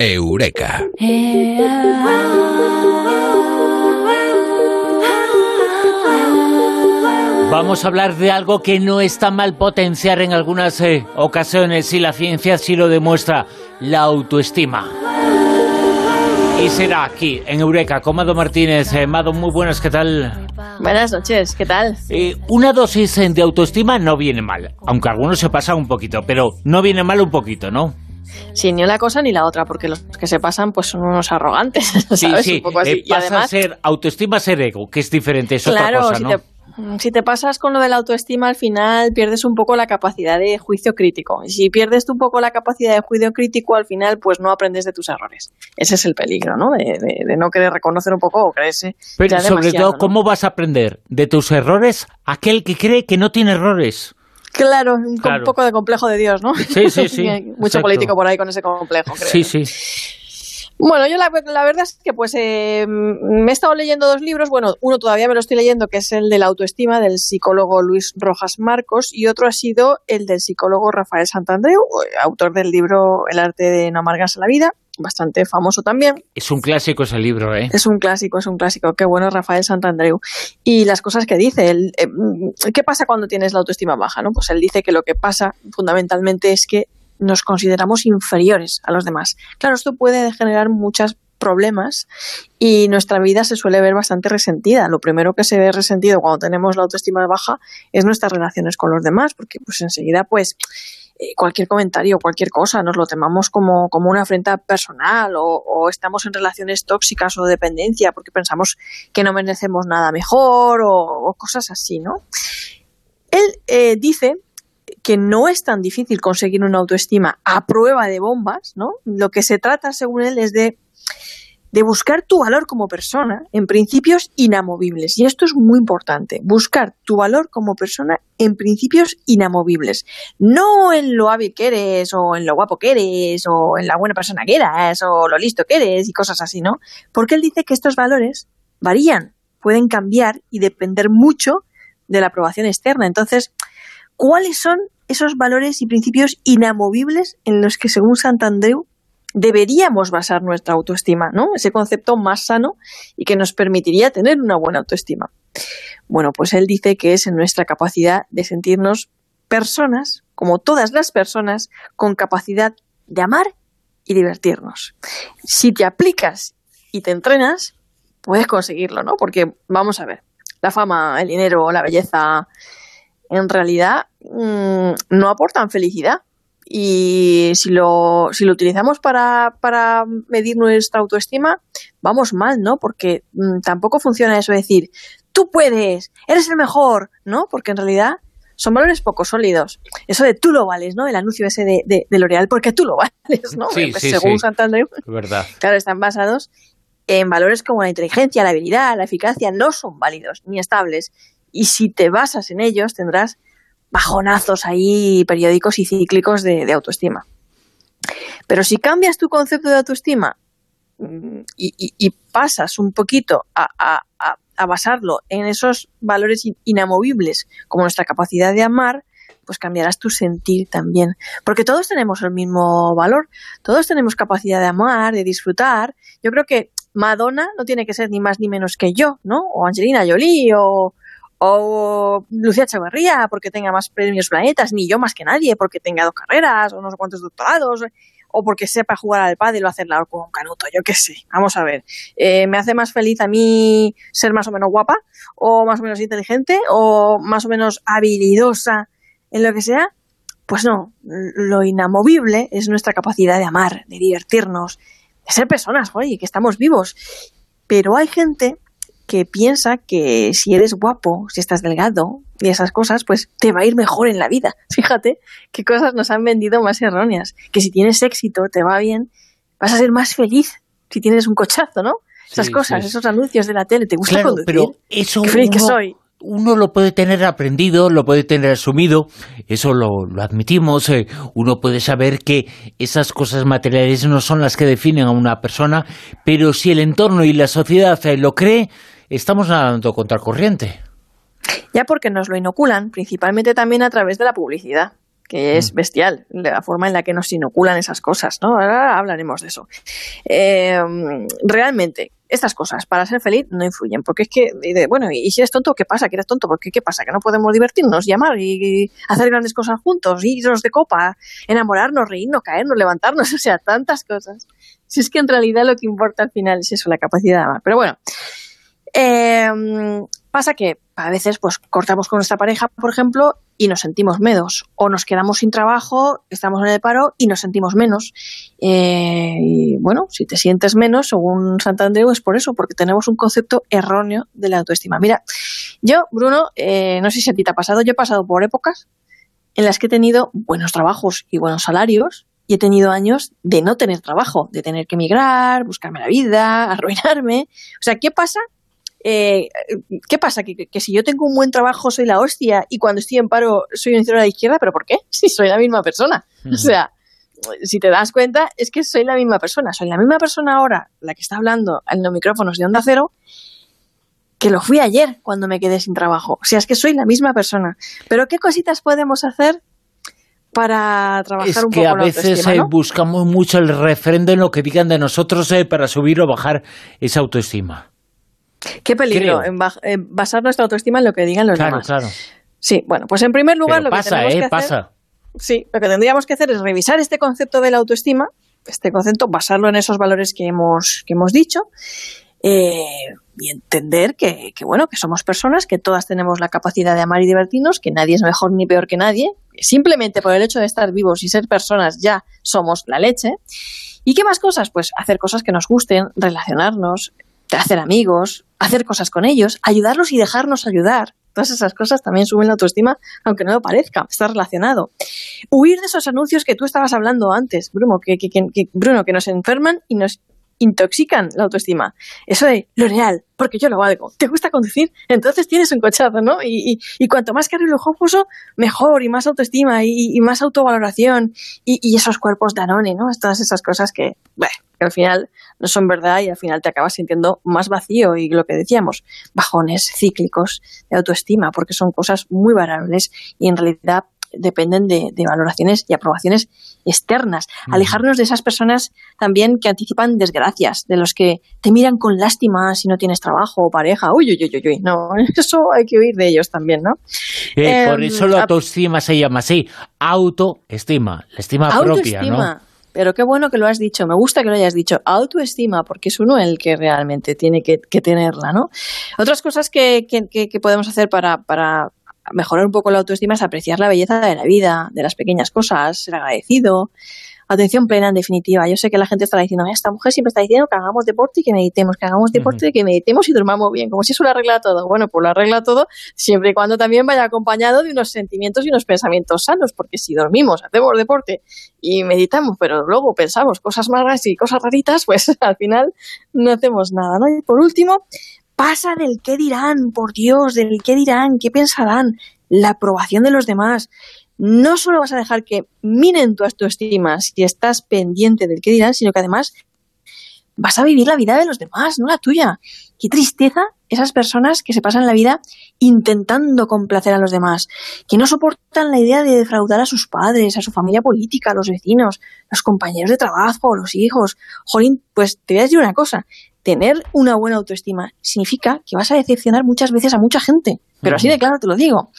Eureka. Vamos a hablar de algo que no está mal potenciar en algunas eh, ocasiones y la ciencia sí lo demuestra, la autoestima. Y será aquí, en Eureka, con Mado Martínez. Eh, Mado, muy buenas, ¿qué tal? Buenas noches, ¿qué tal? Eh, una dosis de autoestima no viene mal, aunque algunos se pasan un poquito, pero no viene mal un poquito, ¿no? Sí, ni una cosa ni la otra, porque los que se pasan pues son unos arrogantes, ¿sabes? Sí, sí, Un poco así. eh, Y pasa además, a ser autoestima a ser ego, que es diferente, es claro, otra cosa, si, ¿no? te, mm, si te pasas con lo de la autoestima, al final pierdes un poco la capacidad de juicio crítico. Y si pierdes tú un poco la capacidad de juicio crítico, al final pues no aprendes de tus errores. Ese es el peligro, ¿no? De, de- de no querer reconocer un poco o creerse Pero sobre todo, ¿no? ¿cómo vas a aprender de tus errores aquel que cree que no tiene errores? Claro, un, con Claro. un poco de complejo de Dios, ¿no? Sí, sí, sí, Mucho exacto. político por ahí con ese complejo, creo. Sí, sí. Bueno, yo la, la verdad es que pues eh, me he estado leyendo dos libros. Bueno, uno todavía me lo estoy leyendo, que es el de la autoestima del psicólogo Luis Rojas Marcos, y otro ha sido el del psicólogo Rafael Santandreu, autor del libro El arte de no amargarse la vida, bastante famoso también. Es un clásico ese libro, ¿eh? Es un clásico, es un clásico. Qué bueno Rafael Santandreu. Y las cosas que dice. él, eh, ¿Qué pasa cuando tienes la autoestima baja? ¿no? Pues él dice que lo que pasa fundamentalmente es que nos consideramos inferiores a los demás. Claro, esto puede generar muchos problemas y nuestra vida se suele ver bastante resentida. Lo primero que se ve resentido cuando tenemos la autoestima baja es nuestras relaciones con los demás, porque pues enseguida pues eh, cualquier comentario, cualquier cosa, nos lo tomamos como, como una afrenta personal o, o estamos en relaciones tóxicas o dependencia porque pensamos que no merecemos nada mejor o, o cosas así, ¿no? Él eh, dice que no es tan difícil conseguir una autoestima a prueba de bombas, ¿no? Lo que se trata, según él, es de, de buscar tu valor como persona en principios inamovibles. Y esto es muy importante, buscar tu valor como persona en principios inamovibles. No en lo hábil que eres, o en lo guapo que eres, o en la buena persona que eres, o lo listo que eres, y cosas así, ¿no? Porque él dice que estos valores varían, pueden cambiar y depender mucho de la aprobación externa. Entonces, ¿cuáles son esos valores y principios inamovibles en los que, según Santandreu, deberíamos basar nuestra autoestima, ¿no? Ese concepto más sano y que nos permitiría tener una buena autoestima. Bueno, pues él dice que es en nuestra capacidad de sentirnos personas, como todas las personas, con capacidad de amar y divertirnos. Si te aplicas y te entrenas, puedes conseguirlo, ¿no? Porque vamos a ver, la fama, el dinero, la belleza, en realidad mmm, no aportan felicidad. Y si lo, si lo utilizamos para, para medir nuestra autoestima, vamos mal, ¿no? Porque mmm, tampoco funciona eso de decir, tú puedes, eres el mejor, ¿no? Porque en realidad son valores poco sólidos. Eso de tú lo vales, ¿no? El anuncio ese de, de, de L'Oreal, porque tú lo vales, ¿no? Sí, Pues sí, Según sí. Santander, verdad. claro, están basados en valores como la inteligencia, la habilidad, la eficacia, no son válidos ni estables. Y si te basas en ellos, tendrás bajonazos ahí periódicos y cíclicos de, autoestima. Pero si cambias tu concepto de autoestima mm, y, y- y pasas un poquito a, a- a- basarlo en esos valores in- inamovibles, como nuestra capacidad de amar, pues cambiarás tu sentir también. Porque todos tenemos el mismo valor, todos tenemos capacidad de amar, de disfrutar. Yo creo que Madonna no tiene que ser ni más ni menos que yo, ¿no? O Angelina Jolie, o, o Lucía Echeverría, porque tenga más premios planetas, ni yo más que nadie, porque tenga dos carreras, o no sé cuántos doctorados, o porque sepa jugar al pádel o hacerla con un canuto, yo qué sé. Vamos a ver. Eh, ¿Me hace más feliz a mí ser más o menos guapa, o más o menos inteligente, o más o menos habilidosa en lo que sea? Pues no, lo inamovible es nuestra capacidad de amar, de divertirnos, de ser personas, oye, que estamos vivos. Pero hay gente que piensa que si eres guapo, si estás delgado y esas cosas, pues te va a ir mejor en la vida. Fíjate qué cosas nos han vendido más erróneas. Que si tienes éxito, te va bien, vas a ser más feliz si tienes un cochazo, ¿no? Esas Sí, cosas, sí. esos anuncios de la tele, ¿te gusta Claro, conducir? pero eso Qué feliz que uno- soy. uno lo puede tener aprendido, lo puede tener asumido, eso lo, lo admitimos, eh, uno puede saber que esas cosas materiales no son las que definen a una persona, pero si el entorno y la sociedad eh, lo cree, estamos nadando contra corriente. Ya porque nos lo inoculan, principalmente también a través de la publicidad. que es mm. bestial, la forma en la que nos inoculan esas cosas, ¿no? Ahora hablaremos de eso. Eh, realmente, estas cosas para ser feliz no influyen, porque es que, bueno, y si eres tonto, ¿qué pasa? ¿Que eres tonto? ¿Por qué? ¿Qué pasa? ¿Que no podemos divertirnos, llamar y, hacer grandes cosas juntos, irnos de copa, enamorarnos, reírnos, caernos, levantarnos, o sea, tantas cosas. Si es que en realidad lo que importa al final es eso, la capacidad de amar. Pero bueno, eh, pasa que a veces pues cortamos con nuestra pareja, por ejemplo, y nos sentimos menos. O nos quedamos sin trabajo, estamos en el paro y nos sentimos menos. Eh, y bueno, si te sientes menos, según Santander, es por eso, porque tenemos un concepto erróneo de la autoestima. Mira, yo, Bruno, eh, no sé si a ti te ha pasado, yo he pasado por épocas en las que he tenido buenos trabajos y buenos salarios, y he tenido años de no tener trabajo, de tener que emigrar, buscarme la vida, arruinarme. O sea, ¿qué pasa eh, ¿qué pasa? ¿Que, si yo tengo un buen trabajo soy la hostia y cuando estoy en paro soy un de la izquierda, ¿pero por qué? Si soy la misma persona. O sea, si te das cuenta, es que soy la misma persona. Soy la misma persona ahora, la que está hablando en los micrófonos de Onda Cero, que lo fui ayer cuando me quedé sin trabajo. O sea, es que soy la misma persona. Pero ¿qué cositas podemos hacer para trabajar un poco que a veces eh, buscamos mucho el referente en lo que digan de nosotros eh, para subir o bajar esa autoestima. Qué peligro, en, basar nuestra autoestima en lo que digan los demás. Claro. Sí, bueno, pues en primer lugar lo que tenemos ¿eh? que pasa. sí, lo que tendríamos que hacer es revisar este concepto de la autoestima, este concepto, basarlo en esos valores que hemos, que hemos dicho, eh, y entender que, que, bueno, que somos personas, que todas tenemos la capacidad de amar y divertirnos, que nadie es mejor ni peor que nadie, simplemente por el hecho de estar vivos y ser personas ya somos la leche. ¿Y qué más cosas? Pues hacer cosas que nos gusten, relacionarnos, hacer amigos, hacer cosas con ellos, ayudarlos y dejarnos ayudar. Todas esas cosas también suben la autoestima, aunque no lo parezca, está relacionado. Huir de esos anuncios que tú estabas hablando antes, Bruno, que, que, que, Bruno, que nos enferman y nos intoxican la autoestima. Eso de lo real, porque yo lo valgo. ¿Te gusta conducir? Entonces tienes un cochazo, ¿no? Y, cuanto más caro y lujoso, mejor, y más autoestima, y, más autovaloración, y, esos cuerpos de Anone, ¿no? Todas esas cosas que, bueno, que al final no son verdad y al final te acabas sintiendo más vacío y lo que decíamos, bajones cíclicos de autoestima, porque son cosas muy variables y en realidad dependen de, valoraciones y aprobaciones externas. Alejarnos de esas personas también que anticipan desgracias, de los que te miran con lástima si no tienes trabajo o pareja. Uy, uy, uy, uy, no, eso hay que huir de ellos también, ¿no? Eh, por em, eso la autoestima se llama así, autoestima, la estima propia, ¿no? Pero qué bueno que lo has dicho, me gusta que lo hayas dicho, autoestima, porque es uno el que realmente tiene que, tenerla, ¿no? Otras cosas que, que podemos hacer para, para, mejorar un poco la autoestima es apreciar la belleza de la vida, de las pequeñas cosas, ser agradecido. Atención plena, en definitiva. Yo sé que la gente está diciendo, esta mujer siempre está diciendo que hagamos deporte y que meditemos, que hagamos deporte y que meditemos y durmamos bien, como si eso lo arregla todo. Bueno, pues lo arregla todo siempre y cuando también vaya acompañado de unos sentimientos y unos pensamientos sanos, porque si dormimos, hacemos deporte y meditamos, pero luego pensamos cosas malas y cosas raritas, pues al final no hacemos nada, ¿no? Y por último, pasa del qué dirán, por Dios, del qué dirán, qué pensarán, la aprobación de los demás. No solo vas a dejar que miren tu autoestima si estás pendiente del qué dirán, sino que además vas a vivir la vida de los demás, no la tuya. Qué tristeza esas personas que se pasan la vida intentando complacer a los demás, que no soportan la idea de defraudar a sus padres, a su familia política, a los vecinos, los compañeros de trabajo, los hijos. Jolín, pues te voy a decir una cosa, tener una buena autoestima significa que vas a decepcionar muchas veces a mucha gente, pero así de claro te lo digo.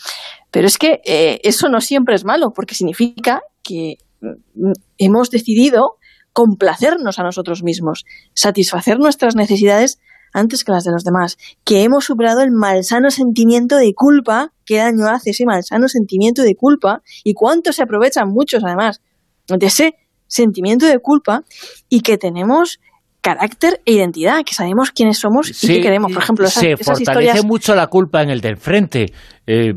Pero es que eh, eso no siempre es malo, porque significa que mm, hemos decidido complacernos a nosotros mismos, satisfacer nuestras necesidades antes que las de los demás, que hemos superado el malsano sentimiento de culpa, qué daño hace ese malsano sentimiento de culpa y cuánto se aprovechan muchos además de ese sentimiento de culpa y que tenemos carácter e identidad, que sabemos quiénes somos y qué queremos. Por ejemplo, se fortalece mucho la culpa en el del frente. Eh,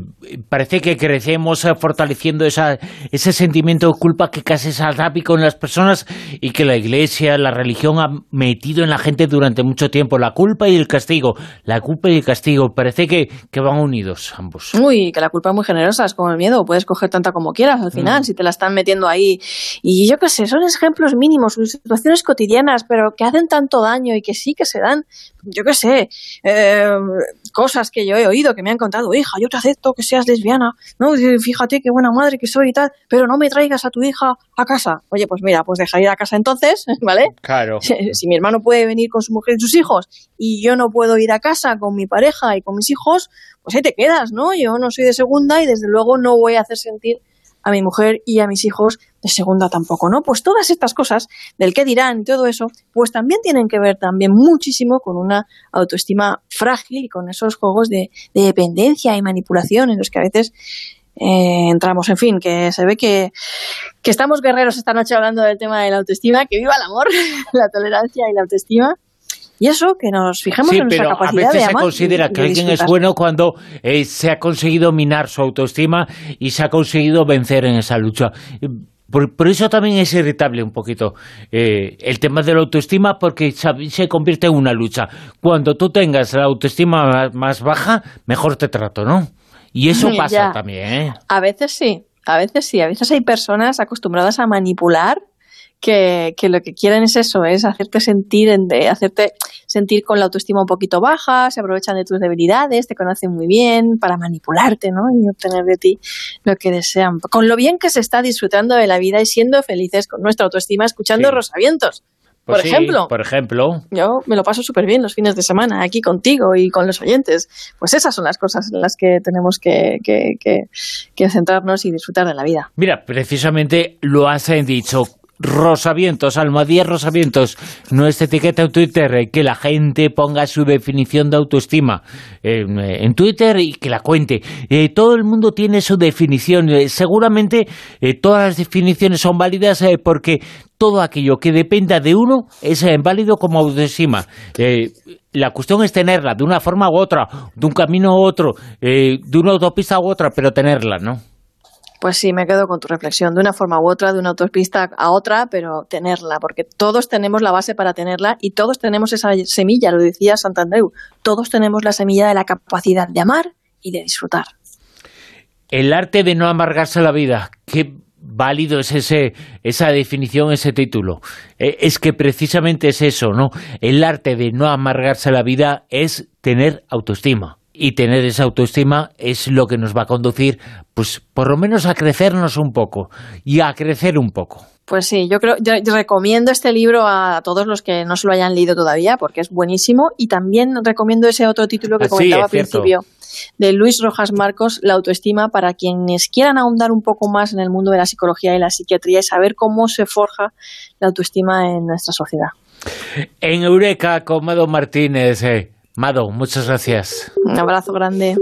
parece que crecemos eh, fortaleciendo esa, ese sentimiento de culpa que casi es atápico en las personas y que la Iglesia, la religión ha metido en la gente durante mucho tiempo. La culpa y el castigo. La culpa y el castigo. Parece que, que van unidos ambos. Uy, que la culpa es muy generosa, es como el miedo. Puedes coger tanta como quieras al final, mm. si te la están metiendo ahí. Y yo qué sé, son ejemplos mínimos, situaciones cotidianas, pero que hacen tanto daño y que sí que se dan, yo qué sé, eh, cosas que yo he oído, que me han contado, hija, yo te acepto que seas lesbiana, no, fíjate qué buena madre que soy y tal, pero no me traigas a tu hija a casa. Oye, pues mira, pues deja ir a casa entonces, ¿vale? Claro. Si, mi hermano puede venir con su mujer y sus hijos y yo no puedo ir a casa con mi pareja y con mis hijos, pues ahí te quedas, ¿no? Yo no soy de segunda y desde luego no voy a hacer sentir a mi mujer y a mis hijos de segunda tampoco, ¿no? Pues todas estas cosas del que dirán y todo eso, pues también tienen que ver también muchísimo con una autoestima frágil y con esos juegos de, dependencia y manipulación en los que a veces eh, entramos, en fin, que se ve que, que estamos guerreros esta noche hablando del tema de la autoestima, que viva el amor, la tolerancia y la autoestima y eso, que nos fijemos en nuestra capacidad a veces se considera que alguien es bueno cuando eh, se ha conseguido minar su autoestima y se ha conseguido vencer en esa lucha. Por, eso también es irritable un poquito eh, el tema de la autoestima porque se convierte en una lucha. Cuando tú tengas la autoestima más, baja, mejor te trato, ¿no? Y eso pasa también, ¿eh? A veces sí, a veces sí. A veces hay personas acostumbradas a manipular que, lo que quieren es eso, es hacerte sentir, de, hacerte sentir con la autoestima un poquito baja, se aprovechan de tus debilidades, te conocen muy bien para manipularte, ¿no? Y obtener de ti lo que desean. Con lo bien que se está disfrutando de la vida y siendo felices con nuestra autoestima, escuchando Rosavientos. Pues por ejemplo. Por ejemplo. Yo me lo paso súper bien los fines de semana aquí contigo y con los oyentes. Pues esas son las cosas en las que tenemos que, que, que centrarnos y disfrutar de la vida. Mira, precisamente lo has dicho Rosavientos, Almadía Rosavientos, nuestra etiqueta en Twitter, eh, que la gente ponga su definición de autoestima eh, en Twitter y que la cuente. Eh, todo el mundo tiene su definición. seguramente todas las definiciones son válidas porque todo aquello que dependa de uno es válido como autoestima. la cuestión es tenerla de una forma u otra, de un camino u otro, de una autopista u otra, pero tenerla, ¿no? Pues sí, me quedo con tu reflexión, de una forma u otra, de una autopista a otra, pero tenerla, porque todos tenemos la base para tenerla y todos tenemos esa semilla, lo decía Santandreu, todos tenemos la semilla de la capacidad de amar y de disfrutar. El arte de no amargarse la vida, qué válido es ese, esa definición, ese título. Eh, es que precisamente es eso, ¿no? El arte de no amargarse la vida es tener autoestima y tener esa autoestima es lo que nos va a conducir, pues por lo menos a crecernos un poco y a crecer un poco. Pues sí, yo creo, yo, recomiendo este libro a todos los que no se lo hayan leído todavía, porque es buenísimo, y también recomiendo ese otro título que ah, comentaba al principio, de Luis Rojas Marcos, La autoestima, para quienes quieran ahondar un poco más en el mundo de la psicología y la psiquiatría y saber cómo se forja la autoestima en nuestra sociedad. En Eureka, con Mado Martínez. Eh, Mado, muchas gracias. Un abrazo grande.